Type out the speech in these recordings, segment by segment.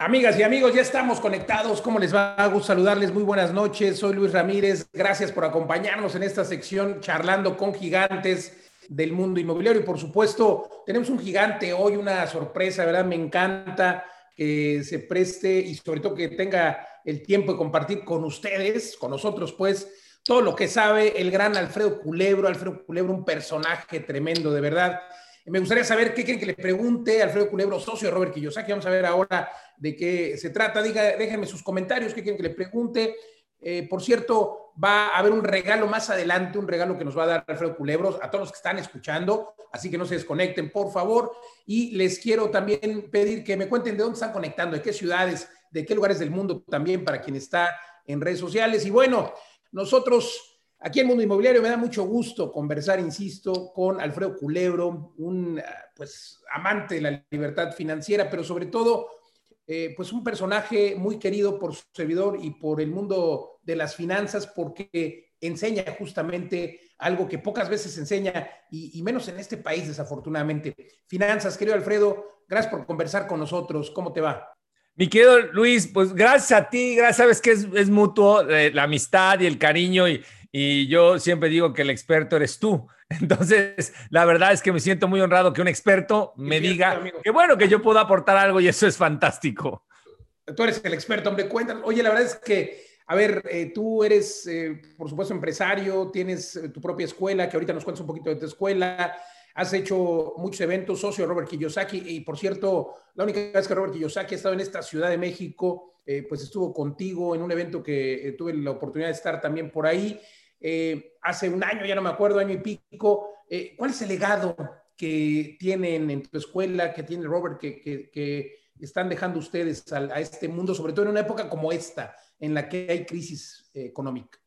Amigas y amigos, ya estamos conectados. ¿Cómo les va? A saludarles. Muy buenas noches. Soy Luis Ramírez. Gracias por acompañarnos en esta sección charlando con gigantes del mundo inmobiliario. Y por supuesto, tenemos un gigante hoy, una sorpresa, ¿verdad? Me encanta que se preste y sobre todo que tenga el tiempo de compartir con ustedes, con nosotros, pues, todo lo que sabe el gran Alfredo Culebro. Alfredo Culebro, un personaje tremendo, de verdad. Me gustaría saber qué quieren que le pregunte Alfredo Culebro, socio de Robert Kiyosaki. Vamos a ver ahora de qué se trata. Diga, déjenme sus comentarios, qué quieren que le pregunte. Eh, por cierto, va a haber un regalo más adelante, un regalo que nos va a dar Alfredo Culebros a todos los que están escuchando, así que no se desconecten, por favor. Y les quiero también pedir que me cuenten de dónde están conectando, de qué ciudades, de qué lugares del mundo también para quien está en redes sociales. Y bueno, nosotros Aquí en Mundo Inmobiliario me da mucho gusto conversar, insisto, con Alfredo Culebro, un pues amante de la libertad financiera, pero sobre todo eh, pues un personaje muy querido por su servidor y por el mundo de las finanzas porque enseña justamente algo que pocas veces enseña y, menos en este país desafortunadamente. Finanzas, querido Alfredo, gracias por conversar con nosotros. ¿Cómo te va? Mi querido Luis, pues gracias a ti, gracias, sabes que es, mutuo eh, la amistad y el cariño y, y yo siempre digo que el experto eres tú. Entonces, la verdad es que me siento muy honrado que un experto me diga que bueno, que yo puedo aportar algo y eso es fantástico. Tú eres el experto, hombre, cuéntanos. Oye, la verdad es que, a ver, eh, tú eres, eh, por supuesto, empresario, tienes eh, tu propia escuela, que ahorita nos cuentas un poquito de tu escuela, has hecho muchos eventos, socio de Robert Kiyosaki, y por cierto, la única vez que Robert Kiyosaki ha estado en esta Ciudad de México, pues estuvo contigo en un evento que tuve la oportunidad de estar también por ahí. Eh, hace un año, ya no me acuerdo, año y pico. Eh, ¿Cuál es el legado que tienen en tu escuela, que tiene Robert, que, están dejando ustedes a, este mundo, sobre todo en una época como esta, en la que hay crisis eh, económica?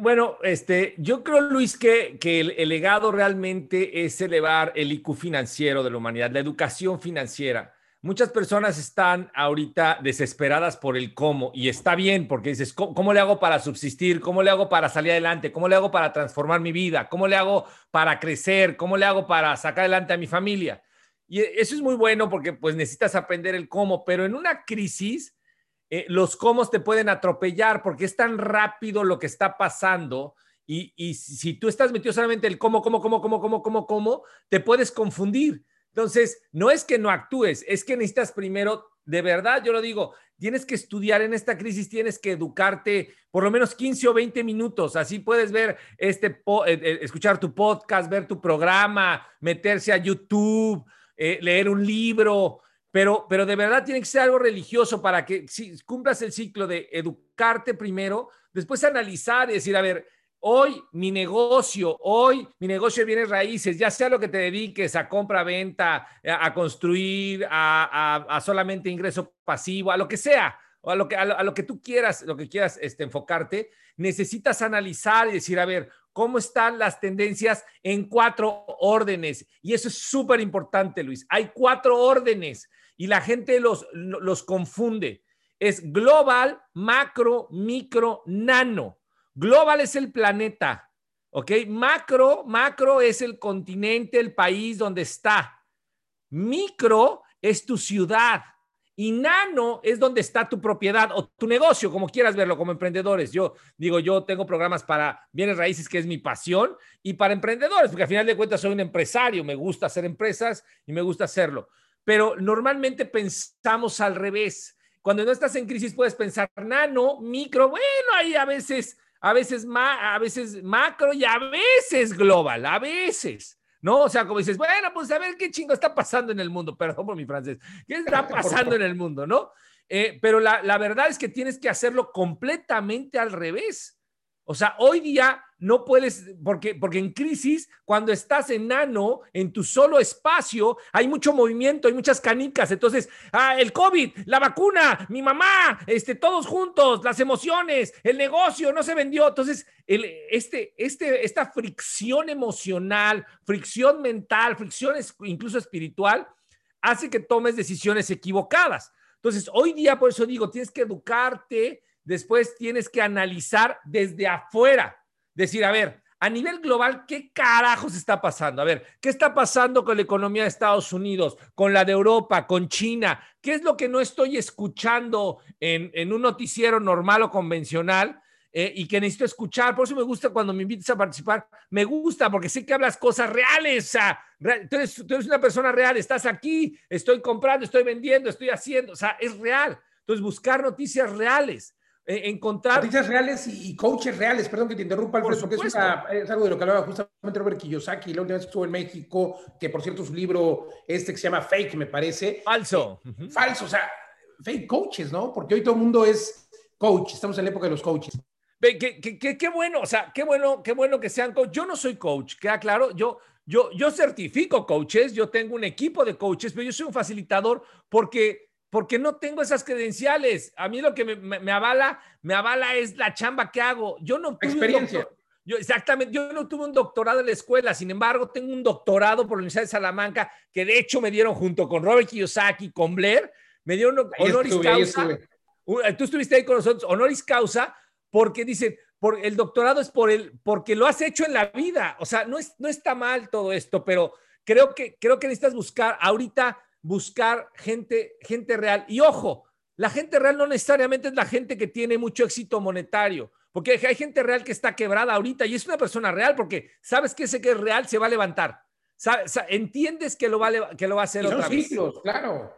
Bueno, este, yo creo, Luis, que, que el, legado realmente es elevar el IQ financiero de la humanidad, la educación financiera. Muchas personas están ahorita desesperadas por el cómo y está bien porque dices, ¿cómo, le hago para subsistir? ¿Cómo le hago para salir adelante? ¿Cómo le hago para transformar mi vida? ¿Cómo le hago para crecer? ¿Cómo le hago para sacar adelante a mi familia? Y eso es muy bueno porque pues necesitas aprender el cómo, pero en una crisis eh, los cómo te pueden atropellar porque es tan rápido lo que está pasando y, y si tú estás metido solamente el cómo, cómo, cómo, cómo, cómo, cómo, cómo, te puedes confundir. Entonces, no es que no actúes, es que necesitas primero, de verdad, yo lo digo, tienes que estudiar en esta crisis, tienes que educarte por lo menos 15 o 20 minutos, así puedes ver este, eh, eh, escuchar tu podcast, ver tu programa, meterse a YouTube, eh, leer un libro, pero, pero de verdad tiene que ser algo religioso para que si cumplas el ciclo de educarte primero, después analizar y decir, a ver, Hoy mi negocio, hoy mi negocio de bienes raíces, ya sea lo que te dediques a compra, venta, a construir, a, solamente ingreso pasivo, a lo que sea, o a lo que, a lo, que tú quieras, lo que quieras este, enfocarte, necesitas analizar y decir, a ver, cómo están las tendencias en cuatro órdenes. Y eso es súper importante, Luis. Hay cuatro órdenes y la gente los, los confunde. Es global, macro, micro, nano. Global es el planeta, ¿ok? Macro, macro es el continente, el país donde está. Micro es tu ciudad. Y nano es donde está tu propiedad o tu negocio, como quieras verlo, como emprendedores. Yo digo, yo tengo programas para bienes raíces, que es mi pasión, y para emprendedores, porque al final de cuentas soy un empresario, me gusta hacer empresas y me gusta hacerlo. Pero normalmente pensamos al revés. Cuando no estás en crisis puedes pensar nano, micro, bueno, ahí a veces a veces, a veces macro y a veces global, a veces. ¿no? O sea, como dices, bueno, pues a ver qué chingo está pasando en el mundo, perdón por mi francés, ¿qué está pasando en el mundo, no? Eh, pero la, la, verdad es que tienes que hacerlo completamente al revés. O sea, hoy día no puedes, porque, porque en crisis, cuando estás enano, en tu solo espacio, hay mucho movimiento, hay muchas canicas. Entonces, ah, el COVID, la vacuna, mi mamá, este, todos juntos, las emociones, el negocio no se vendió. Entonces, el, este, este, esta fricción emocional, fricción mental, fricción incluso espiritual, hace que tomes decisiones equivocadas. Entonces, hoy día, por eso digo, tienes que educarte, después tienes que analizar desde afuera Decir, a ver, a nivel global, ¿qué carajos está pasando? A ver, ¿qué está pasando con la economía de Estados Unidos, con la de Europa, con China? ¿Qué es lo que no estoy escuchando en, un noticiero normal o convencional? Eh, y que necesito escuchar. Por eso me gusta cuando me invitas a participar. Me gusta porque sé que hablas cosas reales. Tú, eres, tú eres una persona real. Estás aquí, estoy comprando, estoy vendiendo, estoy haciendo. O sea, es real. Entonces, buscar noticias reales. Eh, encontrar... Noticias reales y, coaches reales, perdón que te interrumpa, Alfredo, porque es, es, algo de lo que hablaba justamente Robert Kiyosaki la última vez que estuvo en México, que por cierto su libro, este que se llama Fake, me parece. Falso. Eh, falso, o sea, fake coaches, ¿no? Porque hoy todo el mundo es coach, estamos en la época de los coaches. Qué, qué, qué, bueno, o sea, qué bueno, qué bueno que sean coach. Yo no soy coach, queda claro. Yo, yo, yo certifico coaches, yo tengo un equipo de coaches, pero yo soy un facilitador porque porque no tengo esas credenciales. A mí lo que me, avala, me avala es la chamba que hago. Yo no tuve experiencia. yo, exactamente, yo no tuve un doctorado en la escuela, sin embargo, tengo un doctorado por la Universidad de Salamanca, que de hecho me dieron junto con Robert Kiyosaki, con Blair, me dieron honoris causa. Tú estuviste ahí con nosotros, honoris causa, porque dicen, por, el doctorado es por el, porque lo has hecho en la vida. O sea, no, es, no está mal todo esto, pero creo que, creo que necesitas buscar ahorita buscar gente, gente real. Y ojo, la gente real no necesariamente es la gente que tiene mucho éxito monetario, porque hay gente real que está quebrada ahorita y es una persona real porque sabes que ese que es real se va a levantar. entiendes que lo va a, que lo va a hacer otra vez. claro.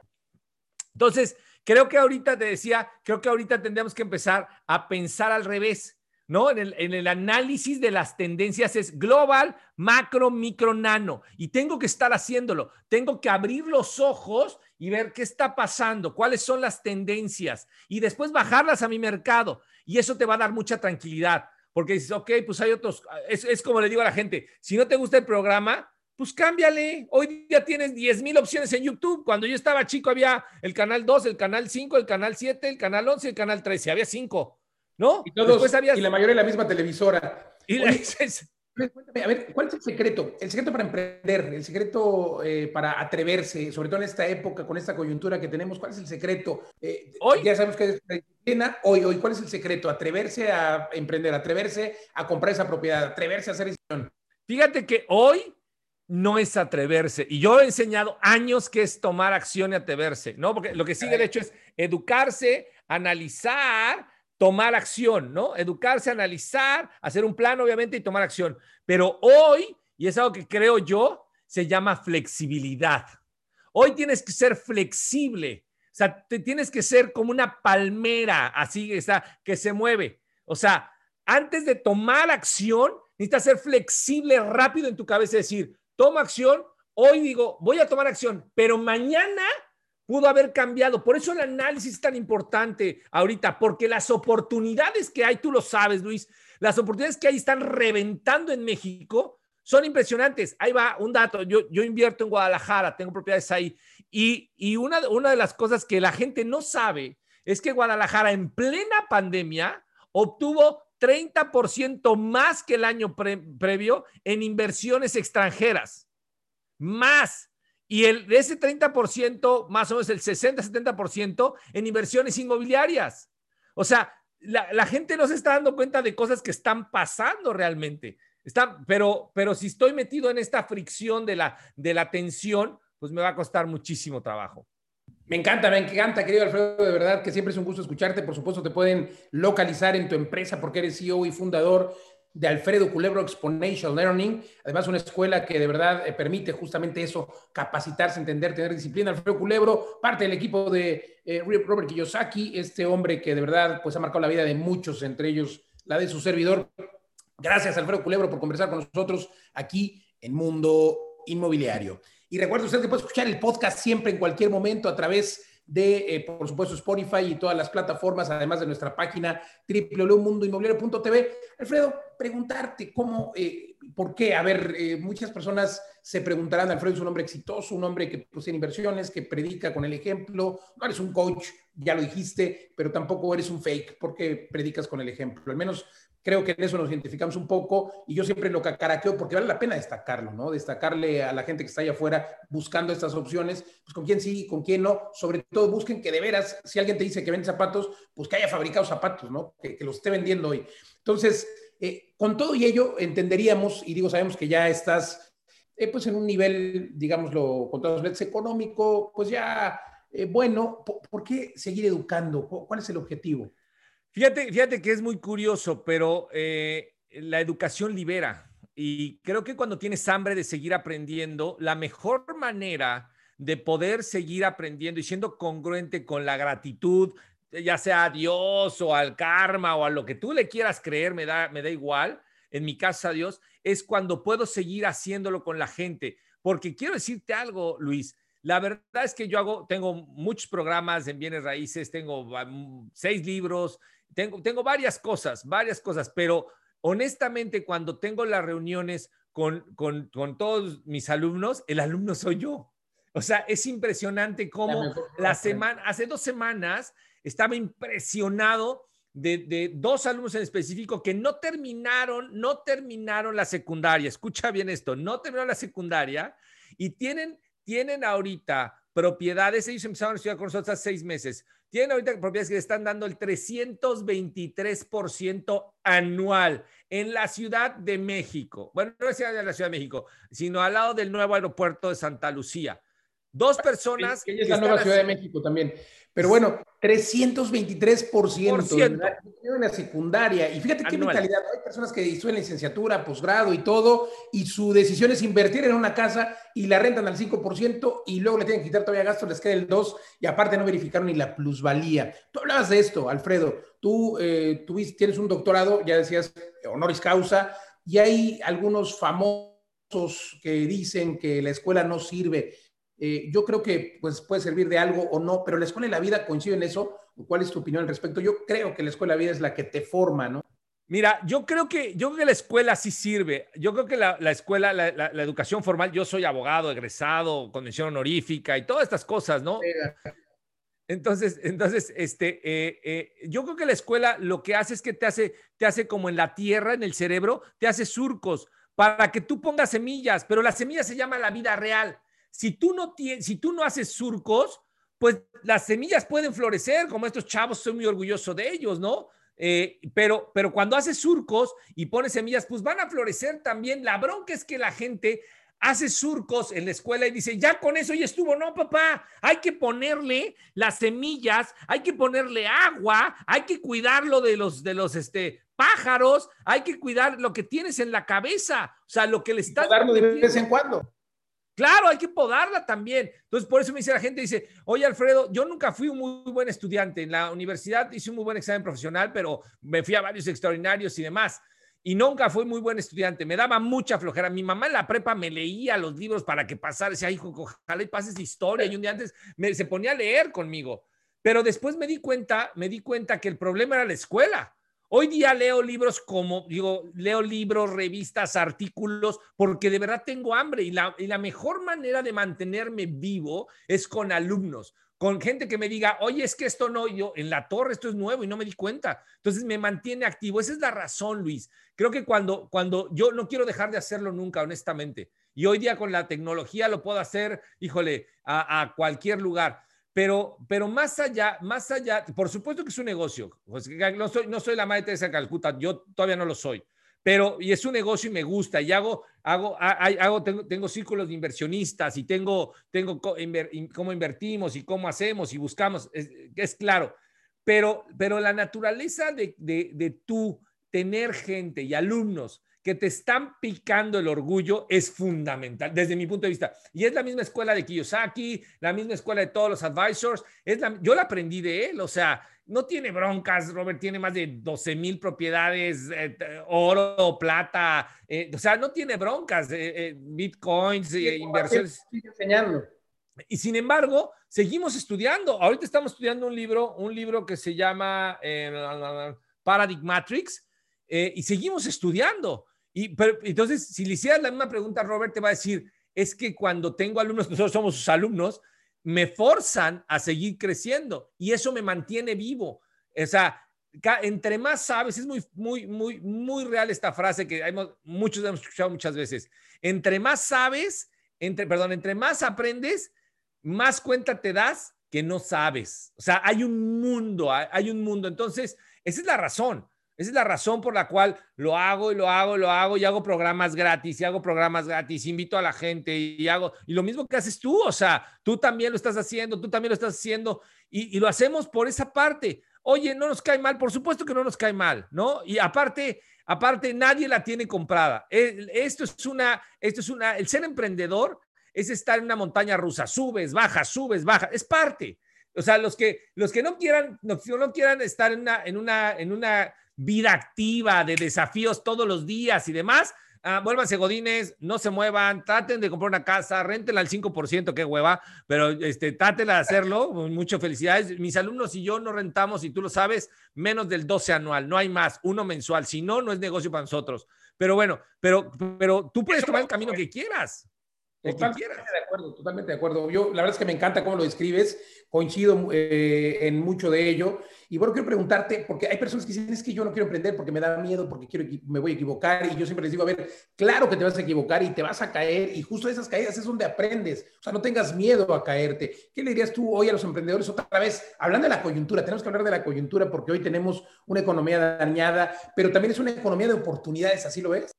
Entonces, creo que ahorita te decía, creo que ahorita tendríamos que empezar a pensar al revés. ¿No? En el, análisis de las tendencias es global, macro, micro, nano. Y tengo que estar haciéndolo. Tengo que abrir los ojos y ver qué está pasando, cuáles son las tendencias y después bajarlas a mi mercado. Y eso te va a dar mucha tranquilidad, porque dices, ok, pues hay otros, es, como le digo a la gente, si no te gusta el programa, pues cámbiale. Hoy día tienes 10 mil opciones en YouTube. Cuando yo estaba chico había el canal 2, el canal 5, el canal 7, el canal 11, el canal 13. Había 5. ¿No? Y, todos, y la mayoría de la misma televisora. Y a ver, ¿cuál es el secreto? El secreto para emprender, el secreto eh, para atreverse, sobre todo en esta época, con esta coyuntura que tenemos, ¿cuál es el secreto? Eh, hoy ya sabemos que es disciplina, hoy, hoy, ¿cuál es el secreto? Atreverse a emprender, atreverse a comprar esa propiedad, atreverse a hacer decisión. Fíjate que hoy no es atreverse. Y yo he enseñado años que es tomar acción y atreverse, ¿no? Porque lo que sigue el hecho es educarse, analizar, tomar acción, ¿no? Educarse, analizar, hacer un plan, obviamente, y tomar acción. Pero hoy, y es algo que creo yo, se llama flexibilidad. Hoy tienes que ser flexible. O sea, te tienes que ser como una palmera, así está, que se mueve. O sea, antes de tomar acción, necesitas ser flexible rápido en tu cabeza decir, toma acción, hoy digo, voy a tomar acción, pero mañana pudo haber cambiado. Por eso el análisis es tan importante ahorita, porque las oportunidades que hay, tú lo sabes, Luis, las oportunidades que hay están reventando en México, son impresionantes. Ahí va un dato, yo, yo invierto en Guadalajara, tengo propiedades ahí, y, y una, una de las cosas que la gente no sabe es que Guadalajara en plena pandemia obtuvo 30% más que el año previo en inversiones extranjeras. Más. Y el, de ese 30%, más o menos el 60-70% en inversiones inmobiliarias. O sea, la, gente no se está dando cuenta de cosas que están pasando realmente. Está, pero, pero si estoy metido en esta fricción de la, de la tensión, pues me va a costar muchísimo trabajo. Me encanta, me encanta, querido Alfredo, de verdad que siempre es un gusto escucharte. Por supuesto, te pueden localizar en tu empresa porque eres CEO y fundador de Alfredo Culebro Exponential Learning, además una escuela que de verdad eh, permite justamente eso, capacitarse, entender, tener disciplina. Alfredo Culebro, parte del equipo de eh, Robert Kiyosaki, este hombre que de verdad pues ha marcado la vida de muchos, entre ellos la de su servidor. Gracias Alfredo Culebro por conversar con nosotros aquí en Mundo Inmobiliario. Y recuerda usted que puede escuchar el podcast siempre en cualquier momento a través de, eh, por supuesto, Spotify y todas las plataformas, además de nuestra página www.mundoinmobiliario.tv. Alfredo, preguntarte cómo, eh, por qué. A ver, eh, muchas personas se preguntarán, Alfredo es un hombre exitoso, un hombre que posee inversiones, que predica con el ejemplo. No eres un coach, ya lo dijiste, pero tampoco eres un fake porque predicas con el ejemplo. Al menos Creo que en eso nos identificamos un poco y yo siempre lo cacaraqueo porque vale la pena destacarlo, ¿no? Destacarle a la gente que está allá afuera buscando estas opciones, pues con quién sí, con quién no. Sobre todo busquen que de veras, si alguien te dice que vende zapatos, pues que haya fabricado zapatos, ¿no? Que, los esté vendiendo hoy. Entonces, Eh, con todo y ello, entenderíamos, y digo, sabemos que ya estás eh, pues en un nivel, digámoslo, con todos los económico, pues ya eh, bueno, ¿por, qué seguir educando? ¿Cuál es el objetivo? Fíjate, fíjate que es muy curioso, pero la educación libera. Y creo que cuando tienes hambre de seguir aprendiendo, la mejor manera de poder seguir aprendiendo y siendo congruente con la gratitud, ya sea a Dios o al karma o a lo que tú le quieras creer, me da, me da igual, en mi casa Dios, es cuando puedo seguir haciéndolo con la gente. Porque quiero decirte algo, Luis, la verdad es que yo hago, tengo muchos programas en bienes raíces, tengo seis libros, tengo, tengo varias cosas, varias cosas, pero honestamente cuando tengo las reuniones con, con, con todos mis alumnos, el alumno soy yo. O sea, es impresionante cómo la semana, hace dos semanas estaba impresionado de, dos alumnos en específico que no terminaron, no terminaron la secundaria. Escucha bien esto, no terminaron la secundaria y tienen, tienen ahorita propiedades, ellos empezaron a estudiar con nosotros hace seis meses, tienen ahorita propiedades que le están dando el 323% anual en la Ciudad de México. Bueno, no es de la Ciudad de México, sino al lado del nuevo aeropuerto de Santa Lucía. Dos personas. Que es la nueva Ciudad de México también. Pero bueno, 323% por en la secundaria. Y fíjate qué mentalidad. Hay personas que estudian licenciatura, posgrado y todo, y su decisión es invertir en una casa y la rentan al 5% y luego le tienen que quitar todavía gastos, les queda el 2% y aparte no verificaron ni la plusvalía. Tú hablabas de esto, Alfredo. Tú eh, tienes un doctorado, ya decías, honoris causa, y hay algunos famosos que dicen que la escuela no sirve. Eh, yo creo que pues, puede servir de algo o no, pero la escuela y la vida coinciden en eso. ¿Cuál es tu opinión al respecto? Yo creo que la escuela y la vida es la que te forma, ¿no? Mira, yo creo que, yo creo que la escuela sí sirve. Yo creo que la, escuela, la, educación formal, yo soy abogado, egresado, condición honorífica y todas estas cosas, ¿no? Entonces, entonces, este, eh, eh, yo creo que la escuela lo que hace es que te hace, te hace como en la tierra, en el cerebro, te hace surcos para que tú pongas semillas, pero la semilla se llama la vida real. Si tú no, si tú no haces surcos, pues las semillas pueden florecer, como estos chavos, soy muy orgulloso de ellos, ¿no? Eh, pero, pero cuando haces surcos y pones semillas, pues van a florecer también. La bronca es que la gente hace surcos en la escuela y dice, ya con eso ya estuvo. No, papá, hay que ponerle las semillas, hay que ponerle agua, hay que cuidarlo de los, de los este, pájaros, hay que cuidar lo que tienes en la cabeza, o sea, lo que le estás... Darlo de vez en cuando. Claro, hay que podarla también. Entonces, por eso me dice la gente, dice, oye Alfredo, yo nunca fui un muy buen estudiante. En la universidad hice un muy buen examen profesional, pero me fui a varios extraordinarios y demás. Y nunca fui muy buen estudiante. Me daba mucha flojera. Mi mamá en la prepa me leía los libros para que pasara. Decía, hijo, ojalá y pases historia. Y un día antes me, se ponía a leer conmigo. Pero después me di cuenta, me di cuenta que el problema era la escuela. Hoy día leo libros como, digo, leo libros, revistas, artículos, porque de verdad tengo hambre y la, y la mejor manera de mantenerme vivo es con alumnos, con gente que me diga, oye, es que esto no, yo en la torre esto es nuevo y no me di cuenta. Entonces me mantiene activo. Esa es la razón, Luis. Creo que cuando, cuando yo no quiero dejar de hacerlo nunca, honestamente. Y hoy día con la tecnología lo puedo hacer, híjole, a, a cualquier lugar. Pero, pero más allá, más allá, por supuesto que es un negocio. No, soy, no soy la madre de Calcuta, yo todavía no lo soy. Pero y es un negocio y me gusta y hago, hago, hago tengo, tengo círculos de inversionistas y tengo, tengo cómo invertimos y cómo hacemos y buscamos, es, claro. Pero, pero la naturaleza de, de, de tú tener gente y alumnos que te están picando el orgullo es fundamental desde mi punto de vista. Y es la misma escuela de Kiyosaki, la misma escuela de todos los advisors. Es la, yo la aprendí de él, o sea, no tiene broncas, Robert tiene más de 12 mil propiedades, eh, oro, plata, eh, o sea, no tiene broncas, eh, bitcoins, inversiones. enseñando. Y sin embargo, seguimos estudiando. Ahorita estamos estudiando un libro, un libro que se llama Paradigm Matrix, y seguimos estudiando. Entonces, si le hicieras la misma pregunta, Robert te va a decir, es que cuando tengo alumnos, nosotros somos sus alumnos, me forzan a seguir creciendo y eso me mantiene vivo. O sea, entre más sabes, es muy, muy, muy, muy real esta frase que hemos, muchos hemos escuchado muchas veces. Entre más sabes, entre, perdón, entre más aprendes, más cuenta te das que no sabes. O sea, hay un mundo, hay un mundo. Entonces, esa es la razón. Esa es la razón por la cual lo hago y lo hago y lo hago y hago programas gratis y hago programas gratis, invito a la gente y hago, y lo mismo que haces tú, o sea, tú también lo estás haciendo, tú también lo estás haciendo y, lo hacemos por esa parte. Oye, no nos cae mal, por supuesto que no nos cae mal, ¿no? Y aparte, aparte nadie la tiene comprada. Esto es una, esto es una, el ser emprendedor es estar en una montaña rusa, subes, bajas, subes, bajas, es parte. O sea, los que, los que no quieran, no, quieran estar en una, en una vida activa de desafíos todos los días y demás, ah, vuélvanse godines, no se muevan, traten de comprar una casa, rentenla al 5%, qué hueva, pero este, traten de hacerlo, muchas felicidades. Mis alumnos y yo no rentamos, y tú lo sabes, menos del 12 anual, no hay más, uno mensual, si no, no es negocio para nosotros. Pero bueno, pero, pero tú puedes tomar el camino que quieras. Totalmente de acuerdo, totalmente de acuerdo. Yo, la verdad es que me encanta cómo lo describes, coincido eh, en mucho de ello. Y bueno, quiero preguntarte, porque hay personas que dicen, es que yo no quiero emprender porque me da miedo, porque quiero, me voy a equivocar. Y yo siempre les digo, a ver, claro que te vas a equivocar y te vas a caer. Y justo esas caídas es donde aprendes. O sea, no tengas miedo a caerte. ¿Qué le dirías tú hoy a los emprendedores otra vez? Hablando de la coyuntura, tenemos que hablar de la coyuntura porque hoy tenemos una economía dañada, pero también es una economía de oportunidades, ¿así lo ves?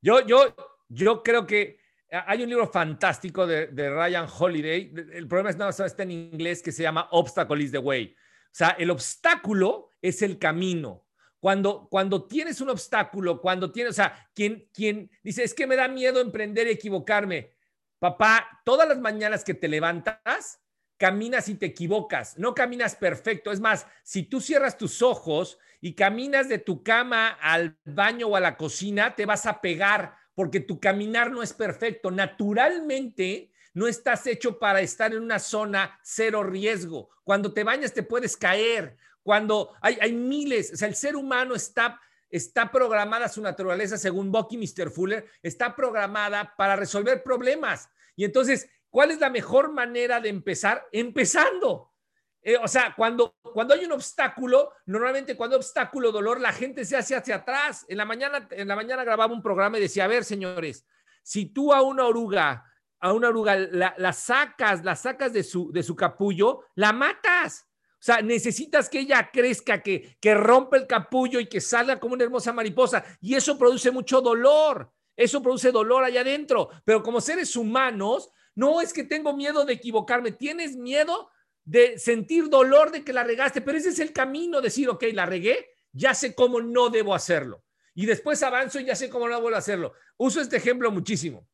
Yo, yo, yo creo que hay un libro fantástico de, Ryan Holiday. El problema es no está en inglés que se llama Obstacle is the Way. O sea, el obstáculo es el camino. Cuando, cuando tienes un obstáculo, cuando tienes, o sea, quien, quien dice, es que me da miedo emprender y equivocarme. Papá, todas las mañanas que te levantas, caminas y te equivocas. No caminas perfecto. Es más, si tú cierras tus ojos y caminas de tu cama al baño o a la cocina, te vas a pegar porque tu caminar no es perfecto. Naturalmente, no estás hecho para estar en una zona cero riesgo. Cuando te bañas te puedes caer. Cuando hay, hay miles, o sea, el ser humano está, está programada su naturaleza, según Bucky Mr. Fuller, está programada para resolver problemas. Y entonces, ¿cuál es la mejor manera de empezar? Empezando. Eh, o sea, cuando, cuando hay un obstáculo, normalmente cuando hay obstáculo, dolor, la gente se hace hacia atrás. En la mañana, en la mañana grababa un programa y decía, a ver, señores, si tú a una oruga, a una oruga la, sacas, la sacas de su, de su capullo, la matas. O sea, necesitas que ella crezca, que, que rompa el capullo y que salga como una hermosa mariposa. Y eso produce mucho dolor. Eso produce dolor allá adentro. Pero como seres humanos, no es que tengo miedo de equivocarme. Tienes miedo de sentir dolor de que la regaste, pero ese es el camino, decir, ok, la regué, ya sé cómo no debo hacerlo. Y después avanzo y ya sé cómo no debo hacerlo. Uso este ejemplo muchísimo.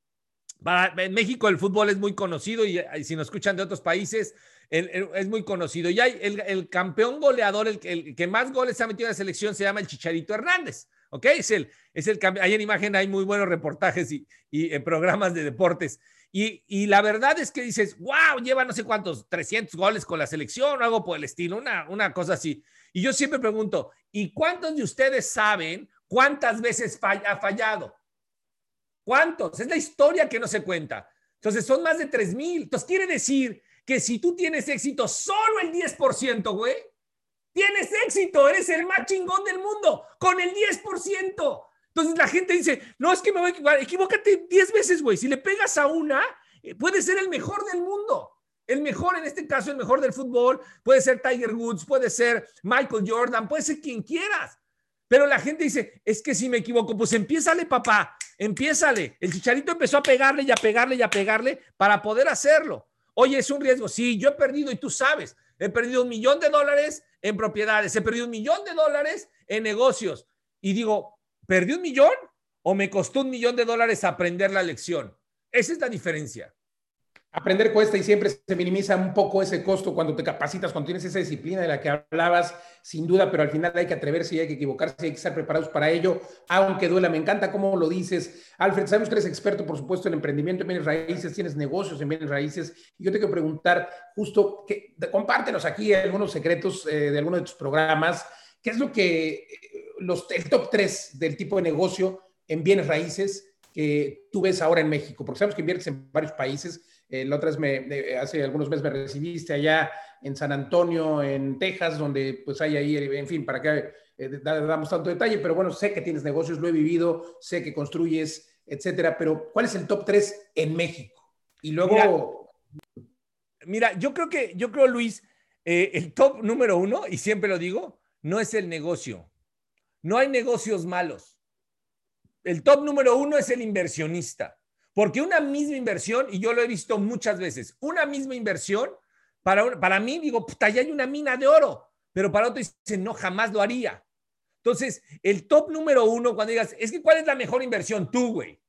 Para, en México el fútbol es muy conocido y, si nos escuchan de otros países, es muy conocido. Y hay el, campeón goleador, el, que más goles ha metido en la selección, se llama el Chicharito Hernández. ¿Ok? Es el, es el Ahí en imagen hay muy buenos reportajes y, y eh, programas de deportes. Y, la verdad es que dices, wow, lleva no sé cuántos, 300 goles con la selección o algo por el estilo, una, una cosa así. Y yo siempre pregunto, ¿y cuántos de ustedes saben cuántas veces ha fallado? ¿Cuántos? Es la historia que no se cuenta. Entonces son más de 3 mil. Entonces quiere decir que si tú tienes éxito solo el 10%, güey, tienes éxito, eres el más chingón del mundo con el 10%. Entonces la gente dice, no, es que me voy a equivocar, equivócate 10 veces, güey. Si le pegas a una, eh, puede ser el mejor del mundo. El mejor, en este caso, el mejor del fútbol, puede ser Tiger Woods, puede ser Michael Jordan, puede ser quien quieras. Pero la gente dice, es que si me equivoco, pues empiézale, papá, empiézale. El chicharito empezó a pegarle y a pegarle y a pegarle para poder hacerlo. Oye, es un riesgo. Sí, yo he perdido y tú sabes, he perdido un millón de dólares en propiedades, he perdido un millón de dólares en negocios. Y digo, ¿Perdí un millón o me costó un millón de dólares aprender la lección? Esa es la diferencia. Aprender cuesta y siempre se minimiza un poco ese costo cuando te capacitas, cuando tienes esa disciplina de la que hablabas, sin duda, pero al final hay que atreverse y hay que equivocarse hay que estar preparados para ello, aunque duela. Me encanta cómo lo dices. Alfred, sabemos que eres experto, por supuesto, en emprendimiento en bienes raíces, tienes negocios en bienes raíces. Y yo te quiero preguntar, justo, que, compártenos aquí algunos secretos eh, de algunos de tus programas. ¿Qué es lo que los, el top 3 del tipo de negocio en bienes raíces que tú ves ahora en México? Porque sabemos que inviertes en varios países. Eh, la otra vez, me, hace algunos meses me recibiste allá en San Antonio, en Texas, donde pues hay ahí, en fin, para que eh, damos tanto detalle, pero bueno, sé que tienes negocios, lo he vivido, sé que construyes, etcétera, pero ¿cuál es el top 3 en México? Y luego... Mira, yo creo que, yo creo, Luis, eh, el top número uno, y siempre lo digo, no es el negocio, no hay negocios malos. El top número uno es el inversionista. Porque una misma inversión, y yo lo he visto muchas veces, una misma inversión, para, para mí digo, puta, ya hay una mina de oro, pero para otro dice, no, jamás lo haría. Entonces, el top número uno, cuando digas, es que ¿cuál es la mejor inversión? Tú, güey.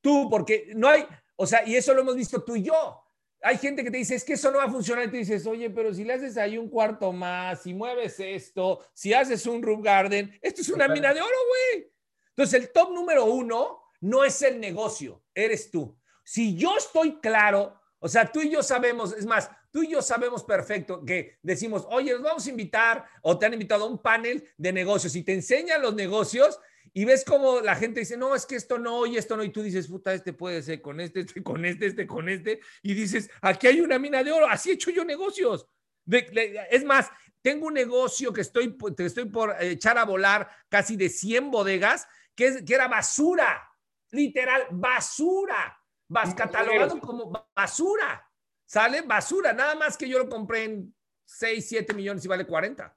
Tú, porque no hay, o sea, y eso lo hemos visto tú y yo. Hay gente que te dice, es que eso no va a funcionar. Y tú dices, oye, pero si le haces ahí un cuarto más, si mueves esto, si haces un roof garden, esto es una mina de oro, güey. Entonces, el top número uno no es el negocio, eres tú. Si yo estoy claro, o sea, tú y yo sabemos, es más, tú y yo sabemos perfecto que decimos, oye, nos vamos a invitar o te han invitado a un panel de negocios y te enseñan los negocios y ves como la gente dice, no, es que esto no, y esto no, y tú dices, puta, este puede ser con este, este con este, este con este, y dices, aquí hay una mina de oro, así he hecho yo negocios. es más, tengo un negocio que estoy, te estoy por echar a volar casi de 100 bodegas, que, es, que era basura literal, basura. Vas catalogado como basura. Sale basura. Nada más que yo lo compré en 6, 7 millones y vale 40.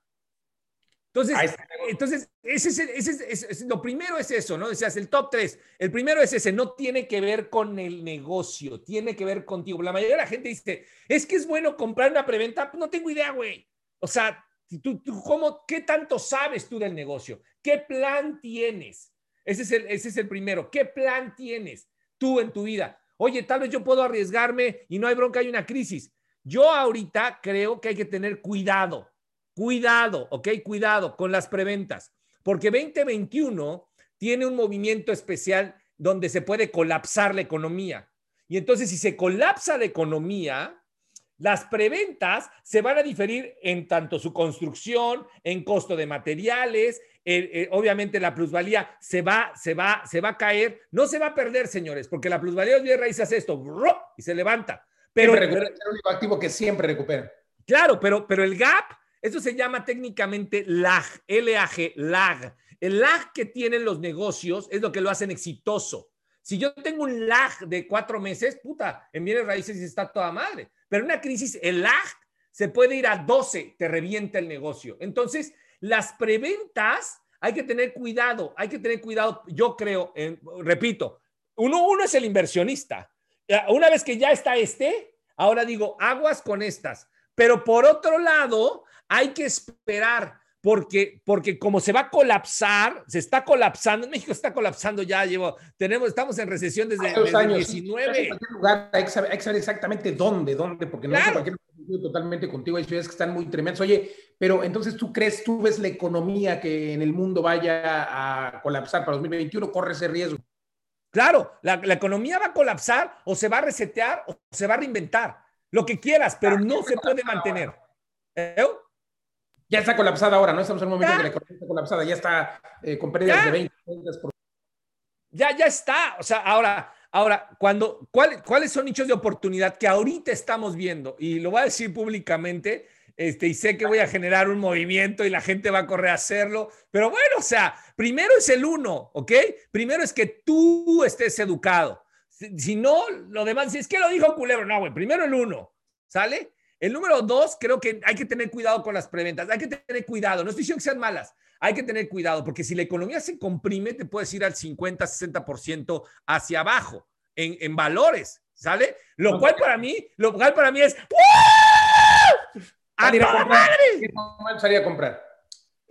Entonces, entonces ese, ese, lo primero es eso, ¿no? Decías, el top 3. El primero es ese, no tiene que ver con el negocio, tiene que ver contigo. La mayoría de la gente dice, es que es bueno comprar una preventa. No tengo idea, güey. O sea, ¿tú, tú, cómo, ¿qué tanto sabes tú del negocio? ¿Qué plan tienes? Ese es, el, ese es el primero. ¿Qué plan tienes tú en tu vida? Oye, tal vez yo puedo arriesgarme y no hay bronca, hay una crisis. Yo ahorita creo que hay que tener cuidado, cuidado, ¿ok? Cuidado con las preventas, porque 2021 tiene un movimiento especial donde se puede colapsar la economía. Y entonces, si se colapsa la economía, las preventas se van a diferir en tanto su construcción, en costo de materiales, eh, obviamente la plusvalía se va, se va, se va a caer, no se va a perder, señores, porque la plusvalía de raíz hace esto y se levanta. Pero es el único activo que siempre recupera. Claro, pero, pero el gap, eso se llama técnicamente lag, LAG, lag. El lag que tienen los negocios es lo que lo hacen exitoso. Si yo tengo un lag de cuatro meses, puta, en bienes raíces está toda madre. Pero una crisis, el lag se puede ir a 12, te revienta el negocio. Entonces, las preventas, hay que tener cuidado, hay que tener cuidado, yo creo, repito, uno, uno es el inversionista. Una vez que ya está este, ahora digo, aguas con estas. Pero por otro lado, hay que esperar porque, porque como se va a colapsar, se está colapsando, México está colapsando ya, llevo, tenemos, estamos en recesión desde, el años, 19. lugar, hay que, saber, exactamente dónde, dónde, porque no sé cualquier totalmente contigo, hay ciudades que están muy tremendas. Oye, pero entonces tú crees, tú ves la economía que en el mundo vaya a colapsar para 2021, corre ese riesgo. Claro, la, la economía va a colapsar o se va a resetear o se va a reinventar, lo que quieras, pero no se puede mantener. ¿Eh? Ya está colapsada ahora, ¿no? Estamos en un momento de la economía está colapsada, ya está eh, con pérdidas de 20. Por... Ya, ya está. O sea, ahora, ahora, cuando, ¿cuáles son nichos de oportunidad que ahorita estamos viendo? Y lo voy a decir públicamente, este, y sé que voy a generar un movimiento y la gente va a correr a hacerlo, pero bueno, o sea, primero es el uno, ¿ok? Primero es que tú estés educado. Si, si no, lo demás, si es que lo dijo Culebro, no, güey, primero el uno, ¿sale? El número dos, creo que hay que tener cuidado con las preventas. Hay que tener cuidado. No estoy diciendo que sean malas. Hay que tener cuidado porque si la economía se comprime, te puedes ir al 50, 60% hacia abajo en, valores. ¿Sale? Lo cual para mí, lo cual para mí es. ¡A, a madre! Salir a comprar.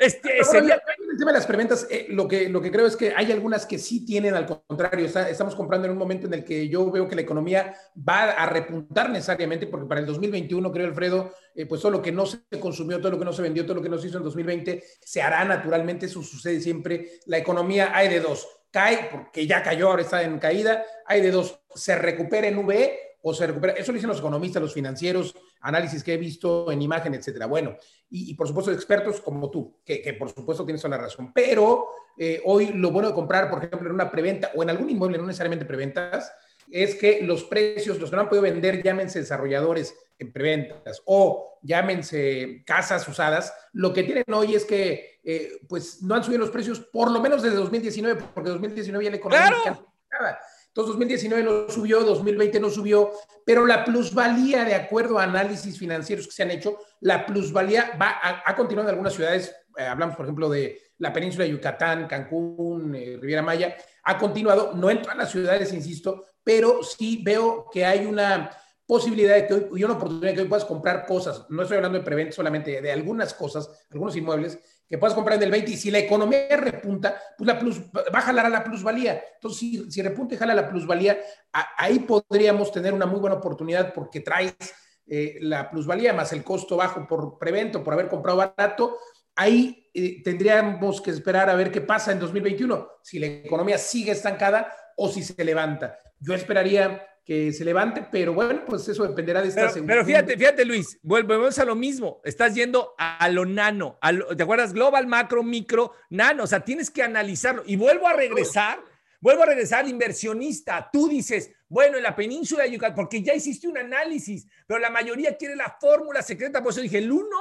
Este, el tema de las preventas, eh, lo, que, lo que creo es que hay algunas que sí tienen al contrario. estamos comprando en un momento en el que yo veo que la economía va a repuntar necesariamente, porque para el 2021, creo, Alfredo, eh, pues todo lo que no se consumió, todo lo que no se vendió, todo lo que no se hizo en 2020, se hará naturalmente. Eso sucede siempre. La economía hay de dos. Cae, porque ya cayó, ahora está en caída. Hay de dos. Se recupera en VE o se recupera. Eso lo dicen los economistas, los financieros, análisis que he visto en imagen, etcétera. Bueno, y, por supuesto expertos como tú, que, por supuesto tienes toda la razón. Pero eh, hoy lo bueno de comprar, por ejemplo, en una preventa o en algún inmueble, no necesariamente preventas, es que los precios, los que no han podido vender, llámense desarrolladores en preventas o llámense casas usadas, lo que tienen hoy es que eh, pues no han subido los precios por lo menos desde 2019, porque 2019 ya la economía... ¡Claro! Entonces 2019 no subió, 2020 no subió, pero la plusvalía, de acuerdo a análisis financieros que se han hecho, la plusvalía va a, ha continuado en algunas ciudades, eh, hablamos por ejemplo de la península de Yucatán, Cancún, eh, Riviera Maya, ha continuado, no en todas las ciudades, insisto, pero sí veo que hay una posibilidad de que hoy, y una oportunidad de que hoy puedas comprar cosas, no estoy hablando de preventa solamente, de algunas cosas, algunos inmuebles, que puedas comprar en el 20 y si la economía repunta, pues la plus, va a jalar a la plusvalía. Entonces, si, si repunta y jala la plusvalía, ahí podríamos tener una muy buena oportunidad porque traes eh, la plusvalía más el costo bajo por prevento, por haber comprado barato. Ahí eh, tendríamos que esperar a ver qué pasa en 2021, si la economía sigue estancada o si se levanta. Yo esperaría que se levante, pero bueno, pues eso dependerá de esta pero, segunda. Pero fíjate, fíjate, Luis, volvemos a lo mismo. Estás yendo a, lo nano, ¿te acuerdas? Global, macro, micro, nano. O sea, tienes que analizarlo. Y vuelvo a regresar, vuelvo a regresar al inversionista. Tú dices, bueno, en la península de Yucatán, porque ya hiciste un análisis, pero la mayoría quiere la fórmula secreta. Por eso dije, el uno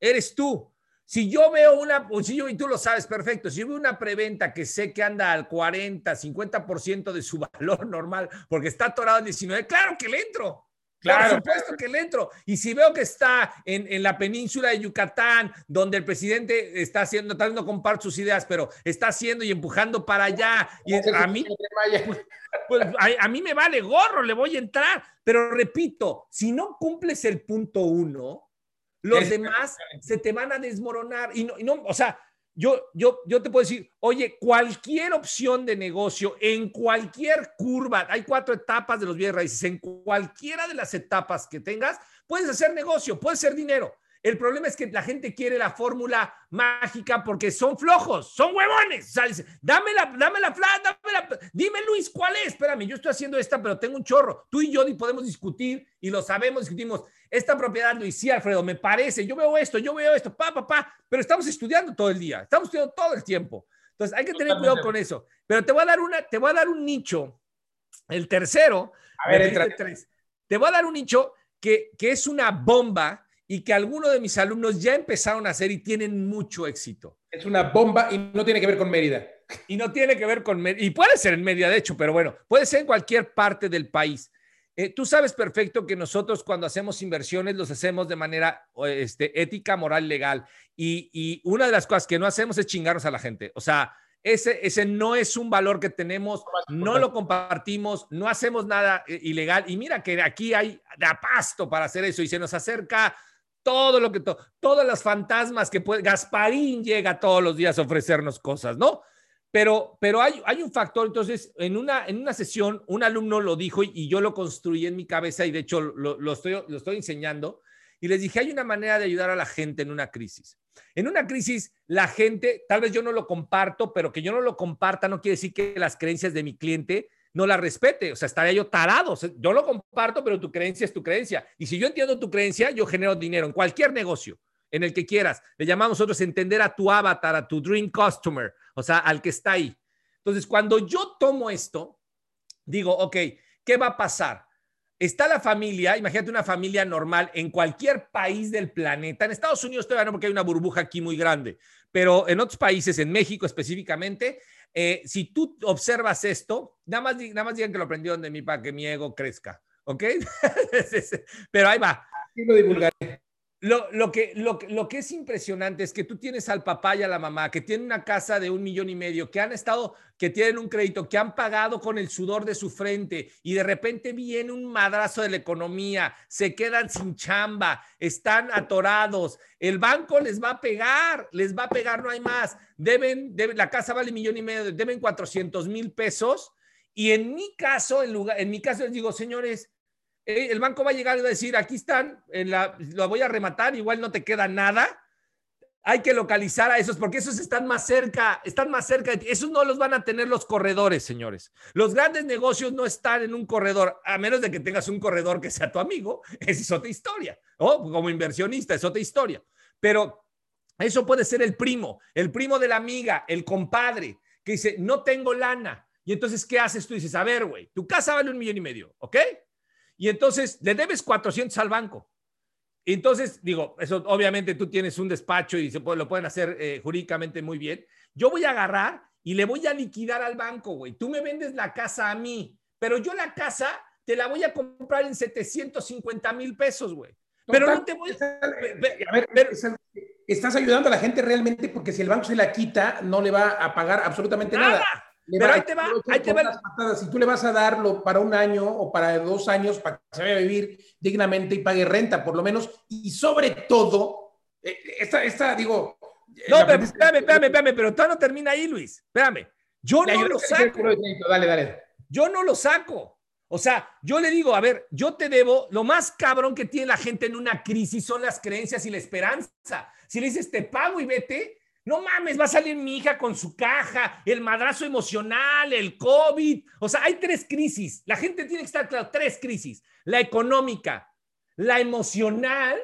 eres tú. Si yo veo una, si yo, y tú lo sabes perfecto, si yo veo una preventa que sé que anda al 40, 50% de su valor normal, porque está atorado en 19, claro que le entro. Claro, por supuesto que le entro. Y si veo que está en, en, la península de Yucatán, donde el presidente está haciendo, tratando de comprar sus ideas, pero está haciendo y empujando para allá, y a mí, pues, a, a, mí me vale gorro, le voy a entrar. Pero repito, si no cumples el punto uno, los demás se te van a desmoronar. Y no, y no, o sea, yo, yo, yo te puedo decir, oye, cualquier opción de negocio, en cualquier curva, hay cuatro etapas de los bienes raíces, en cualquiera de las etapas que tengas, puedes hacer negocio, puedes hacer dinero. El problema es que la gente quiere la fórmula mágica porque son flojos, son huevones. O sea, dame la, dame la dame la, dime Luis, ¿cuál es? Espérame, yo estoy haciendo esta, pero tengo un chorro. Tú y yo podemos discutir y lo sabemos, discutimos. Esta propiedad, Luis, sí, Alfredo, me parece, yo veo esto, yo veo esto, pa, pa, pa, pero estamos estudiando todo el día, estamos estudiando todo el tiempo. Entonces hay que tener cuidado con eso. Pero te voy a dar una, te voy a dar un nicho, el tercero, a ver, entre tres. Te voy a dar un nicho que, que es una bomba y que algunos de mis alumnos ya empezaron a hacer y tienen mucho éxito. Es una bomba y no tiene que ver con Mérida. Y no tiene que ver con Mérida. Y puede ser en Mérida, de hecho, pero bueno, puede ser en cualquier parte del país. Eh, tú sabes perfecto que nosotros cuando hacemos inversiones los hacemos de manera este, ética, moral, legal. Y, y, una de las cosas que no hacemos es chingarnos a la gente. O sea, ese, ese no es un valor que tenemos, no lo compartimos, no hacemos nada eh, ilegal. Y mira que aquí hay de pasto para hacer eso y se nos acerca todo lo que, todas las fantasmas que puede, Gasparín llega todos los días a ofrecernos cosas, ¿no? Pero, pero hay, hay un factor, entonces, en una, en una sesión, un alumno lo dijo y, yo lo construí en mi cabeza y de hecho lo, lo, estoy, lo estoy enseñando. Y les dije, hay una manera de ayudar a la gente en una crisis. En una crisis, la gente, tal vez yo no lo comparto, pero que yo no lo comparta no quiere decir que las creencias de mi cliente no la respete. O sea, estaría yo tarado. yo lo comparto, pero tu creencia es tu creencia. Y si yo entiendo tu creencia, yo genero dinero en cualquier negocio, en el que quieras. Le llamamos nosotros entender a tu avatar, a tu dream customer, o sea, al que está ahí. Entonces, cuando yo tomo esto, digo, ok, ¿qué va a pasar? Está la familia, imagínate una familia normal en cualquier país del planeta. En Estados Unidos todavía no, porque hay una burbuja aquí muy grande, pero en otros países, en México específicamente, eh, si tú observas esto, nada más, nada más digan que lo aprendieron de mí para que mi ego crezca, ¿ok? Pero ahí va. lo divulgaré. Lo, lo, que, lo, lo, que es impresionante es que tú tienes al papá y a la mamá que tienen una casa de un millón y medio, que han estado, que tienen un crédito, que han pagado con el sudor de su frente y de repente viene un madrazo de la economía, se quedan sin chamba, están atorados, el banco les va a pegar, les va a pegar, no hay más, deben, la casa vale un millón y medio, deben 400 mil pesos y en mi caso, en, lugar, en mi caso les digo, señores, el banco va a llegar y va a decir, aquí están, en la, lo voy a rematar, igual no te queda nada. Hay que localizar a esos porque esos están más cerca, están más cerca. Esos no los van a tener los corredores, señores. Los grandes negocios no están en un corredor, a menos de que tengas un corredor que sea tu amigo. Esa es otra historia. O como inversionista, es otra historia. Pero eso puede ser el primo, el primo de la amiga, el compadre, que dice, no tengo lana. Y entonces, ¿qué haces tú? Dices, a ver, güey, tu casa vale un millón y medio, ¿ok? Y entonces le debes 400 al banco. Entonces, digo, eso obviamente tú tienes un despacho y se puede, lo pueden hacer eh, jurídicamente muy bien. Yo voy a agarrar y le voy a liquidar al banco, güey. Tú me vendes la casa a mí. pero yo la casa te la voy a comprar en 750 mil pesos, güey. Pero no te voy a... ver, estás ayudando a la gente realmente porque si el banco se la quita, no le va a pagar absolutamente nada. Pero ahí te va, ahí te va. Si tú le vas a darlo para un año o para dos años para que se vaya a vivir dignamente y pague renta, por lo menos, y sobre todo, eh, esta, esta digo. No, pero espérame, espérame, espérame, pero todavía no termina ahí, Luis. Espérame. Yo no lo saco. Dale, dale. Yo no lo saco. O sea, yo le digo, a ver, yo te debo, lo más cabrón que tiene la gente en una crisis son las creencias y la esperanza. Si le dices, te pago y vete, no mames, va a salir mi hija con su caja, el madrazo emocional, el COVID. O sea, hay tres crisis. La gente tiene que estar claro, tres crisis. La económica, la emocional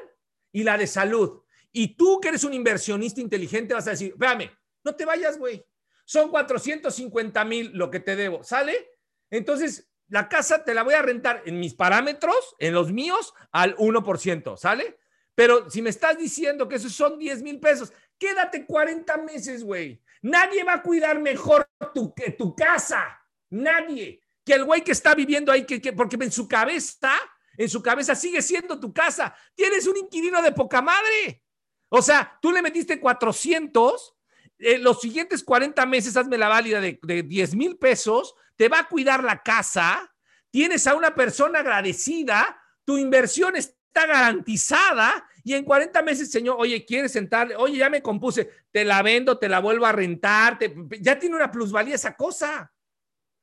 y la de salud. Y tú que eres un inversionista inteligente vas a decir, espérame, no te vayas, güey. Son 450 mil lo que te debo. ¿Sale? Entonces, la casa te la voy a rentar en mis parámetros, en los míos, al 1%, ¿sale? Pero si me estás diciendo que esos son 10 mil pesos, quédate 40 meses, güey. Nadie va a cuidar mejor tu, que tu casa. Nadie. Que el güey que está viviendo ahí, que, porque en su cabeza, en su cabeza sigue siendo tu casa. Tienes un inquilino de poca madre. O sea, tú le metiste 400, eh, los siguientes 40 meses hazme la válida de, de 10 mil pesos te va a cuidar la casa, tienes a una persona agradecida, tu inversión está garantizada y en 40 meses, señor, oye, ¿quieres sentarle? Oye, ya me compuse, te la vendo, te la vuelvo a rentar, ya tiene una plusvalía esa cosa.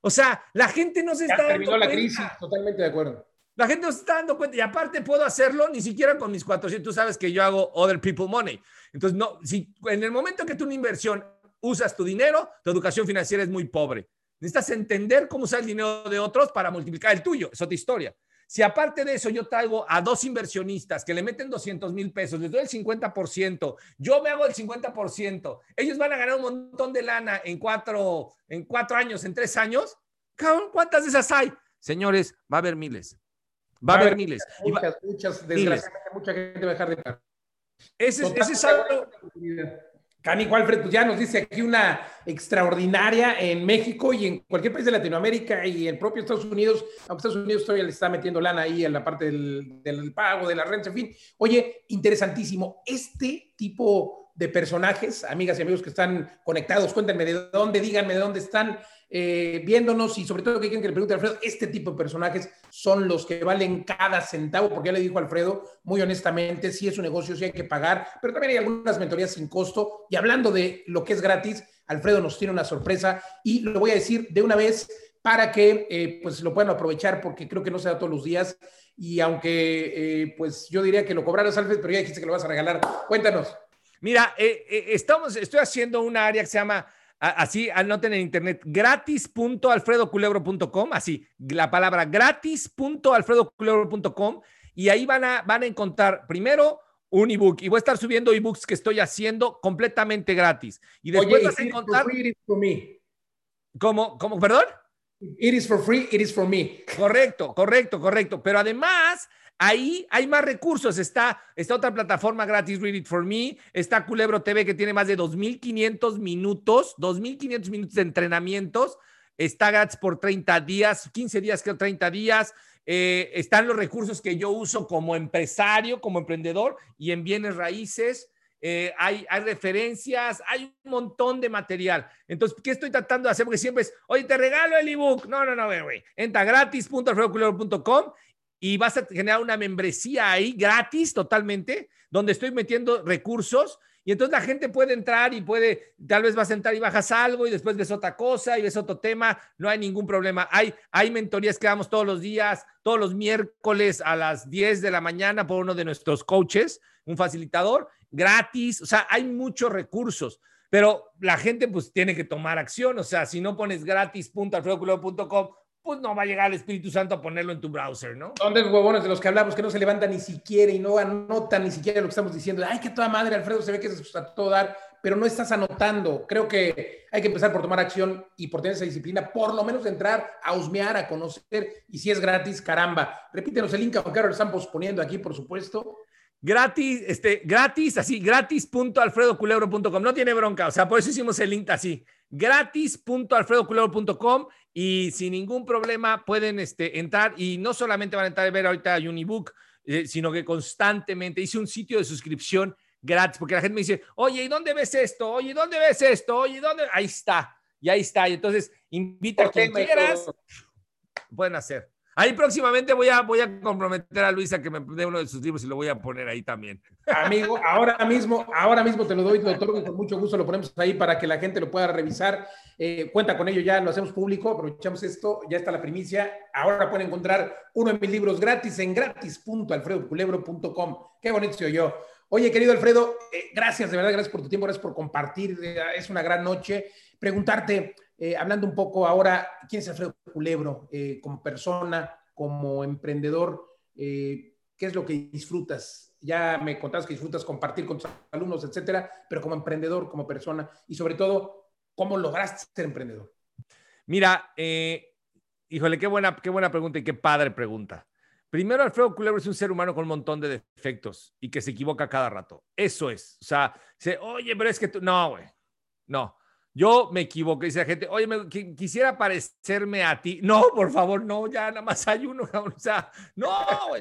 O sea, la gente no se está terminó la crisis, totalmente de acuerdo. La gente no se está dando cuenta y aparte puedo hacerlo ni siquiera con mis 400. Tú sabes que yo hago other people money. Entonces, no, si en el momento que tú una inversión usas tu dinero, tu educación financiera es muy pobre. Necesitas entender cómo usar el dinero de otros para multiplicar el tuyo. Es otra historia. Si aparte de eso yo traigo a dos inversionistas que le meten 200 mil pesos, les doy el 50%, yo me hago el 50%, ellos van a ganar un montón de lana en cuatro, en cuatro años, en tres años. ¿cuántas de esas hay? Señores, va a haber miles. Va, a haber miles. Muchas, muchas, desgraciadamente, mucha gente va a dejar de pagar. Ese, ese es algo Canico Alfred, pues ya nos dice aquí una extraordinaria en México y en cualquier país de Latinoamérica y el propio Estados Unidos, aunque Estados Unidos todavía le está metiendo lana ahí en la parte del, del pago, de la renta, en fin. Oye, interesantísimo. Este tipo de personajes, amigas y amigos que están conectados, cuéntenme de dónde, díganme de dónde están eh, viéndonos y sobre todo que quieren que le pregunte a Alfredo, este tipo de personajes son los que valen cada centavo, porque ya le dijo Alfredo, muy honestamente, sí es un negocio, sí hay que pagar, pero también hay algunas mentorías sin costo. Y hablando de lo que es gratis, Alfredo nos tiene una sorpresa y lo voy a decir de una vez para que eh, pues lo puedan aprovechar, porque creo que no se da todos los días. Y aunque eh, pues yo diría que lo cobraras, Alfredo, pero ya dijiste que lo vas a regalar. Cuéntanos. Mira, estamos, estoy haciendo un área que se llama Así, anoten en internet, gratis.alfredoculebro.com, así, la palabra gratis.alfredoculebro.com, y ahí van a, van a encontrar primero un ebook, y voy a estar subiendo ebooks que estoy haciendo completamente gratis. Y después vas a encontrar... ¿Cómo, ¿Cómo, perdón? It is for free, it is for me. Correcto, correcto, correcto. Pero además, Ahí hay más recursos. Está, está otra plataforma gratis, Read It For Me. Está Culebro TV, que tiene más de 2.500 minutos, 2.500 minutos de entrenamientos. Está gratis por 30 días, 15 días, creo, 30 días. Eh, están los recursos que yo uso como empresario, como emprendedor y en bienes raíces. Eh, hay, hay, referencias, hay un montón de material. Entonces, ¿qué estoy tratando de hacer? Porque siempre es, oye, te regalo el ebook. No, no, no, güey. Entra gratis.alfredoculebro.com y vas a generar una membresía ahí gratis totalmente, donde estoy metiendo recursos y entonces la gente puede entrar y puede, tal vez vas a entrar y bajas algo y después ves otra cosa y ves otro tema, no hay ningún problema. Hay, hay mentorías que damos todos los días, todos los miércoles a las 10 de la mañana por uno de nuestros coaches, un facilitador, gratis, o sea, hay muchos recursos. Pero la gente pues tiene que tomar acción, o sea, si no pones gratis.alfredoculo.com pues no va a llegar el Espíritu Santo a ponerlo en tu browser, ¿no? Son de los huevones de los que hablamos que no se levantan ni siquiera y no anotan ni siquiera lo que estamos diciendo. Ay, que toda madre, Alfredo, se ve que es a todo dar, pero no estás anotando. Creo que hay que empezar por tomar acción y por tener esa disciplina, por lo menos entrar a husmear, a conocer, y si es gratis, caramba. Repítenos el link, aunque ahora lo están poniendo aquí, por supuesto. Gratis, este, gratis, así, gratis.alfredoculebro.com. No tiene bronca, o sea, por eso hicimos el link así gratis.alfredoculebro.com y sin ningún problema pueden este, entrar y no solamente van a entrar a ver ahorita Unibook, eh, sino que constantemente hice un sitio de suscripción gratis, porque la gente me dice, oye, ¿y dónde ves esto? Oye, ¿dónde ves esto? Oye, ¿dónde? Ahí está, y ahí está. Y entonces invita a quien quieras, pueden hacer. Ahí próximamente voy a, voy a comprometer a Luisa que me dé uno de sus libros y lo voy a poner ahí también. Amigo, ahora mismo, ahora mismo te lo doy, doctor, con mucho gusto lo ponemos ahí para que la gente lo pueda revisar. Eh, cuenta con ello, ya lo hacemos público, aprovechamos esto, ya está la primicia. Ahora pueden encontrar uno de mis libros gratis en gratis.alfredoculebro.com. Qué bonito se oyó. Oye, querido Alfredo, eh, gracias, de verdad, gracias por tu tiempo, gracias por compartir. Eh, es una gran noche. Preguntarte, eh, hablando un poco ahora, ¿quién es Alfredo Culebro como persona, como emprendedor? ¿Qué es lo que disfrutas? Ya me contabas que disfrutas compartir con tus alumnos, etcétera, pero como emprendedor, como persona y sobre todo, ¿cómo lograste ser emprendedor? Mira, híjole, qué buena, qué buena pregunta y qué padre pregunta. Primero, Alfredo Culebro es un ser humano con un montón de defectos y que se equivoca cada rato. Eso es. O sea, dice, oye, pero es que tú. No, güey. No. Yo me equivoqué. Dice la gente, oye, me, quisiera parecerme a ti. No, por favor, no, ya nada más hay uno. O sea, no,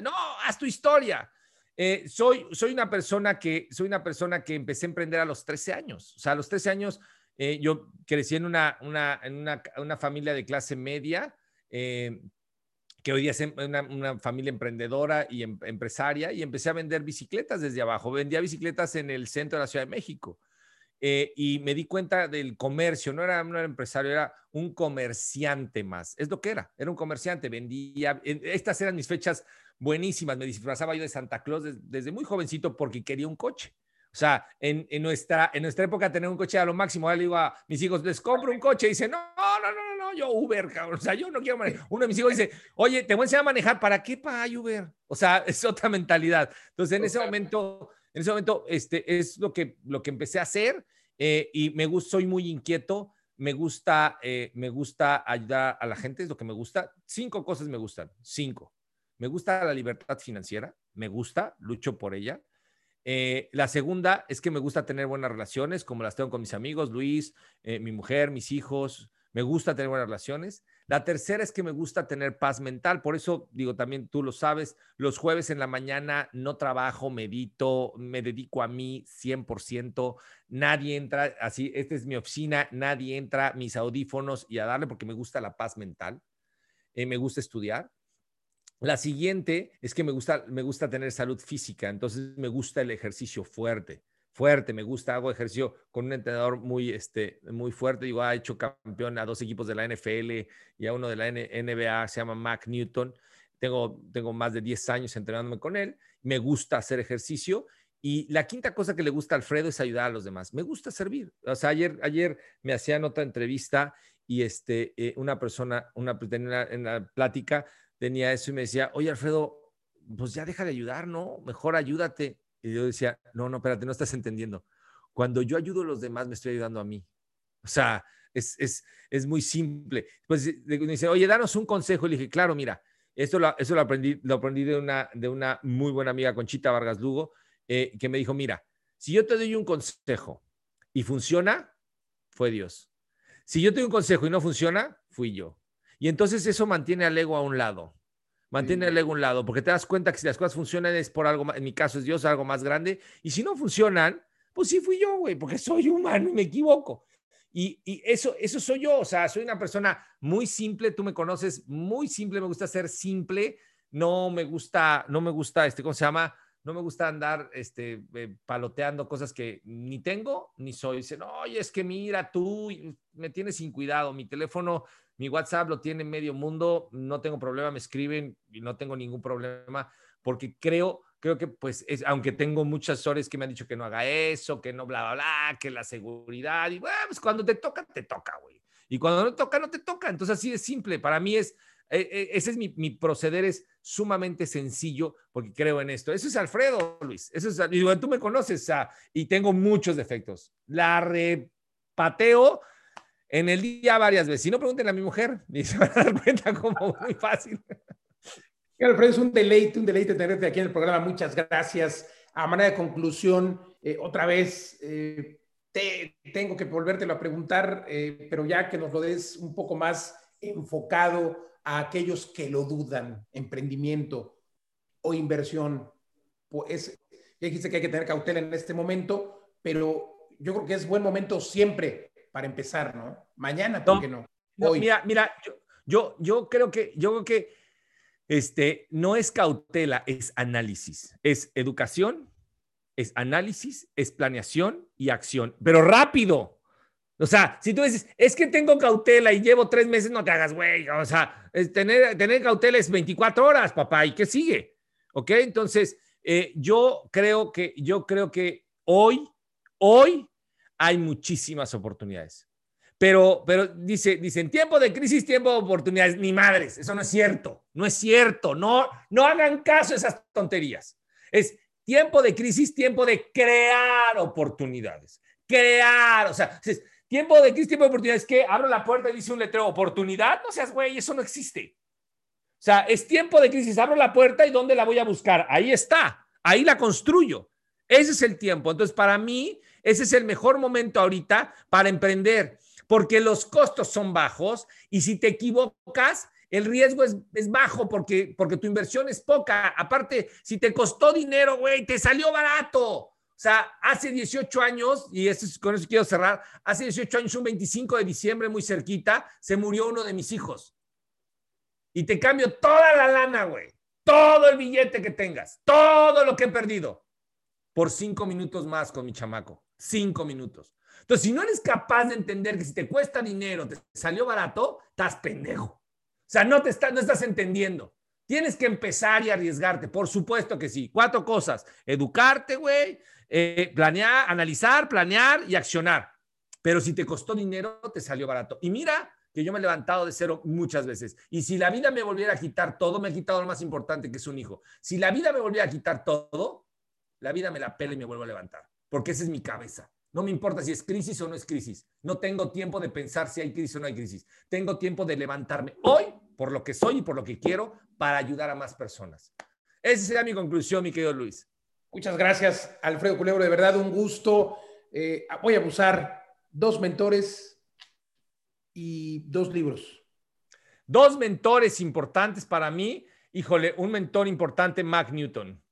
no, haz tu historia. Eh, soy, soy una persona que soy una persona que empecé a emprender a los 13 años. O sea, a los 13 años eh, yo crecí en una, una, en una, una familia de clase media. Eh, que hoy día es em, una, familia emprendedora y em, empresaria, y empecé a vender bicicletas desde abajo. Vendía bicicletas en el centro de la Ciudad de México. Eh, y me di cuenta del comercio, no era, un empresario, era un comerciante más. Es lo que era, era un comerciante, vendía. Estas eran mis fechas buenísimas, me disfrazaba yo de Santa Claus desde muy jovencito porque quería un coche. O sea, en, nuestra, en nuestra época tener un coche a lo máximo. Ahora le digo a mis hijos, les compro un coche. Y dice, no, no, no, no, yo Uber, cabrón. O sea, yo no quiero manejar. Uno de mis hijos dice, oye, te voy a enseñar a manejar. ¿Para qué para Uber? O sea, es otra mentalidad. Entonces, en ese momento, en ese momento, este, es lo que, lo que empecé a hacer. Eh, y me gusta, soy muy inquieto. Me gusta, eh, me gusta ayudar a la gente. Es lo que me gusta. Cinco cosas me gustan. Cinco. Me gusta la libertad financiera. Me gusta, lucho por ella eh, la segunda es que me gusta tener buenas relaciones, como las tengo con mis amigos, Luis, mi mujer, mis hijos. Me gusta tener buenas relaciones. La tercera es que me gusta tener paz mental. Por eso digo, también tú lo sabes, los jueves en la mañana no trabajo, medito, me dedico a mí 100%. Nadie entra, así, esta es mi oficina, nadie entra, mis audífonos y a darle porque me gusta la paz mental. Eh, me gusta estudiar. La siguiente es que me gusta, me gusta tener salud física, entonces me gusta el ejercicio fuerte, fuerte, me gusta, hago ejercicio con un entrenador muy, este, muy fuerte, digo, ha hecho campeón a dos equipos de la NFL y a uno de la NBA, se llama Mac Newton, tengo, tengo más de 10 años entrenándome con él, me gusta hacer ejercicio y la quinta cosa que le gusta a Alfredo es ayudar a los demás. Me gusta servir. O sea, ayer, ayer me hacían otra entrevista y este, eh, una persona, una, en la plática, tenía eso y me decía, oye Alfredo, pues ya deja de ayudar, ¿no? Mejor ayúdate. Y yo decía, no, no, espérate, no estás entendiendo. Cuando yo ayudo a los demás, me estoy ayudando a mí. O sea, es, es, es muy simple. Pues me dice, oye, danos un consejo. Y le dije, claro, mira, esto lo, eso lo aprendí, lo aprendí de, una, de una muy buena amiga, Conchita Vargas Lugo, eh, que me dijo, mira, si yo te doy un consejo y funciona, fue Dios. Si yo te doy un consejo y no funciona, fui yo. Y entonces eso mantiene al ego a un lado. Mantiene al ego a un lado, porque te das cuenta que si las cosas funcionan es por algo, en mi caso es Dios, algo más grande. Y si no funcionan, pues sí fui yo, güey, porque soy humano y me equivoco. Y, y, eso, eso soy yo, o sea, soy una persona muy simple, tú me conoces, muy simple, me gusta ser simple, no me gusta, no me gusta, este, ¿cómo se llama? No me gusta andar este, eh, paloteando cosas que ni tengo ni soy. Dicen, oye, es que mira, tú me tienes sin cuidado, mi teléfono mi WhatsApp lo tiene medio mundo, no tengo problema, me escriben y no tengo ningún problema porque creo, creo que pues, es, aunque tengo muchas asesores que me han dicho que no haga eso, que no bla, bla, bla, que la seguridad, y bueno, pues cuando te toca, te toca, güey. Y cuando no toca, no te toca. Entonces así de simple. Para mí es, eh, eh, ese es mi, proceder, es sumamente sencillo porque creo en esto. Eso es Alfredo, Luis. Eso es, y tú me conoces y tengo muchos defectos. La repateo en el día varias veces. Si no, pregúntenle a mi mujer y se van a dar cuenta como muy fácil. Alfredo, es un deleite, un deleite tenerte aquí en el programa. Muchas gracias. A manera de conclusión, eh, otra vez, eh, te, tengo que volvértelo a preguntar, eh, pero ya que nos lo des un poco más enfocado a aquellos que lo dudan, emprendimiento o inversión. Pues, ya dijiste que hay que tener cautela en este momento, pero yo creo que es buen momento siempre para empezar, ¿no? Mañana, ¿por qué no? Hoy. mira, mira, yo, yo, creo que, yo creo que este, no es cautela, es análisis, es educación, es análisis, es planeación y acción, pero rápido. O sea, si tú dices, es que tengo cautela y llevo tres meses, no te hagas, güey. O sea, tener, tener cautela es 24 horas, papá, ¿y qué sigue? ¿Ok? Entonces, eh, yo creo que, yo creo que hoy, hoy hay muchísimas oportunidades. Pero, pero dice, dicen, tiempo de crisis, tiempo de oportunidades. Ni madres, eso no es cierto. No es cierto. No, no hagan caso a esas tonterías. Es tiempo de crisis, tiempo de crear oportunidades. Crear, o sea, tiempo de crisis, tiempo de oportunidades. que Abro la puerta y dice un letrero, oportunidad. No seas güey, eso no existe. O sea, es tiempo de crisis, abro la puerta y ¿dónde la voy a buscar? Ahí está, ahí la construyo. Ese es el tiempo. Entonces, para mí, ese es el mejor momento ahorita para emprender, porque los costos son bajos y si te equivocas, el riesgo es, bajo porque, porque tu inversión es poca. Aparte, si te costó dinero, güey, te salió barato. O sea, hace 18 años, y con eso quiero cerrar, hace 18 años, un 25 de diciembre, muy cerquita, se murió uno de mis hijos. Y te cambio toda la lana, güey. Todo el billete que tengas, todo lo que he perdido, por cinco minutos más con mi chamaco. Cinco minutos. Entonces, si no eres capaz de entender que si te cuesta dinero, te salió barato, estás pendejo. O sea, no, te está, no estás entendiendo. Tienes que empezar y arriesgarte, por supuesto que sí. Cuatro cosas. Educarte, güey, eh, planear, analizar, planear y accionar. Pero si te costó dinero, te salió barato. Y mira que yo me he levantado de cero muchas veces. Y si la vida me volviera a quitar todo, me he quitado lo más importante que es un hijo. Si la vida me volviera a quitar todo, la vida me la pela y me vuelvo a levantar, porque esa es mi cabeza. No me importa si es crisis o no es crisis. No tengo tiempo de pensar si hay crisis o no hay crisis. Tengo tiempo de levantarme hoy por lo que soy y por lo que quiero para ayudar a más personas. Esa sería mi conclusión, mi querido Luis. Muchas gracias, Alfredo Culebro. De verdad, un gusto. Eh, voy a abusar dos mentores y dos libros. Dos mentores importantes para mí. Híjole, un mentor importante, Mac Newton.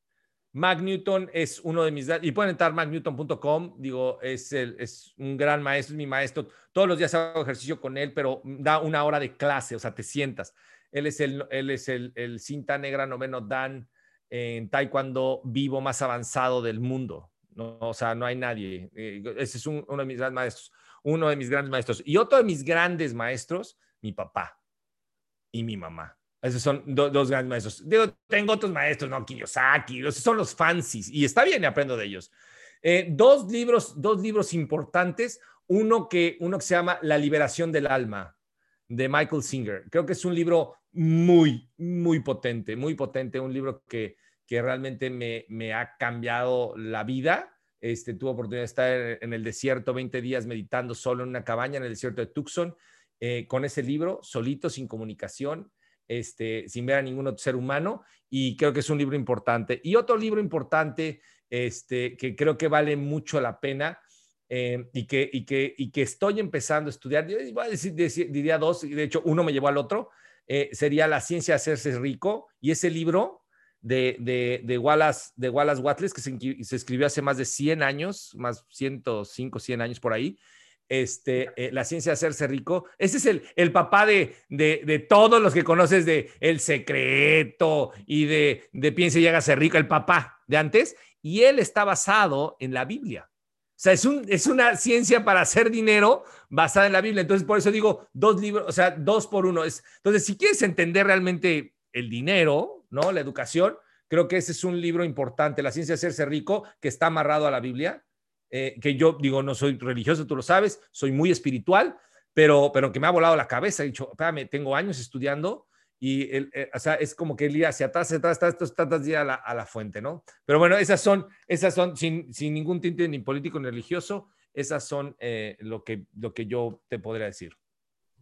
Mac Newton es uno de mis, y pueden entrar macnewton.com, digo, es, el, es un gran maestro, es mi maestro. Todos los días hago ejercicio con él, pero da una hora de clase, o sea, te sientas. Él es el, él es el, el cinta negra noveno Dan en taekwondo vivo más avanzado del mundo. No, o sea, no hay nadie. Eh, ese es uno de mis grandes maestros uno de mis grandes maestros. Y otro de mis grandes maestros, mi papá y mi mamá. Esos son dos grandes maestros. tengo otros maestros, ¿no? Kiyosaki, esos son los fancies y está bien, aprendo de ellos. Eh, dos libros, dos libros importantes. Uno que, uno que se llama La liberación del alma, de Michael Singer. Creo que es un libro muy, muy potente, muy potente, un libro que, que realmente me, me ha cambiado la vida este, tuvo oportunidad de estar en el desierto 20 días meditando solo en una cabaña en el desierto de Tucson, eh, con ese libro, solito, sin comunicación, este, sin ver a ningún otro ser humano, y creo que es un libro importante. Y otro libro importante este, que creo que vale mucho la pena eh, y, que, estoy empezando a estudiar, decir, diría dos, y de hecho uno me llevó al otro, eh, sería La ciencia de hacerse rico, y ese libro de, de, Wallace, de Wallace Wattles, que se, escribió hace más de 100 años, más 105, 100 años por ahí. Este, eh, la ciencia de hacerse rico. Ese es el, el papá de, de, todos los que conoces de El Secreto y de, de Piense y hágase rico, el papá de antes. Y él está basado en la Biblia. O sea, es, un, es una ciencia para hacer dinero basada en la Biblia. Entonces, por eso digo dos libros, o sea, dos por uno. Es, entonces, si quieres entender realmente el dinero, ¿no? La educación, creo que ese es un libro importante, La ciencia de hacerse rico, que está amarrado a la Biblia, eh, que yo digo, no soy religioso, tú lo sabes, soy muy espiritual, pero, pero que me ha volado la cabeza, he dicho, espérame, tengo años estudiando y el, eh, o sea, es como que el ir hacia atrás, hacia atrás, estos tantos días a la, a la fuente, ¿no? Pero bueno, esas son, esas son sin, sin ningún tinte ni político ni religioso, esas son eh, lo, que, lo que yo te podría decir.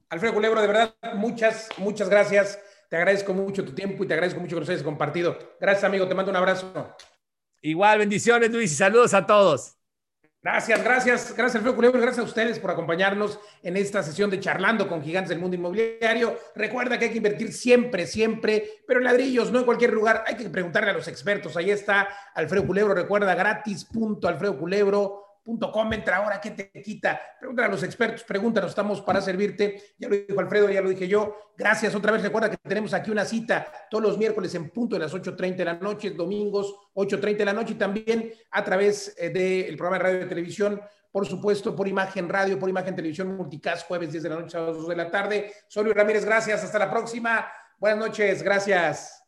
Alfredo Culebro, de verdad, muchas, muchas gracias te agradezco mucho tu tiempo y te agradezco mucho que nos hayas compartido. Gracias, amigo. Te mando un abrazo. Igual, bendiciones, Luis, y saludos a todos. Gracias. Gracias, gracias, Alfredo Culebro, gracias a ustedes por acompañarnos en esta sesión de Charlando con Gigantes del Mundo Inmobiliario. Recuerda que hay que invertir siempre, siempre, pero en ladrillos, no en cualquier lugar. Hay que preguntarle a los expertos. Ahí está Alfredo Culebro, recuerda gratis.alfredoculebro.com Com, entra ahora, ¿qué te quita? Pregúntale a los expertos, pregúntanos, estamos para servirte. Ya lo dijo Alfredo, ya lo dije yo. Gracias otra vez. Recuerda que tenemos aquí una cita todos los miércoles en punto de las 8.30 de la noche, domingos 8.30 de la noche y también a través eh, del programa de radio y televisión, por supuesto, por imagen radio, por imagen televisión, multicast, jueves 10 de la noche, sábados 2 de la tarde. Soy Luis Ramírez, gracias. Hasta la próxima. Buenas noches, gracias.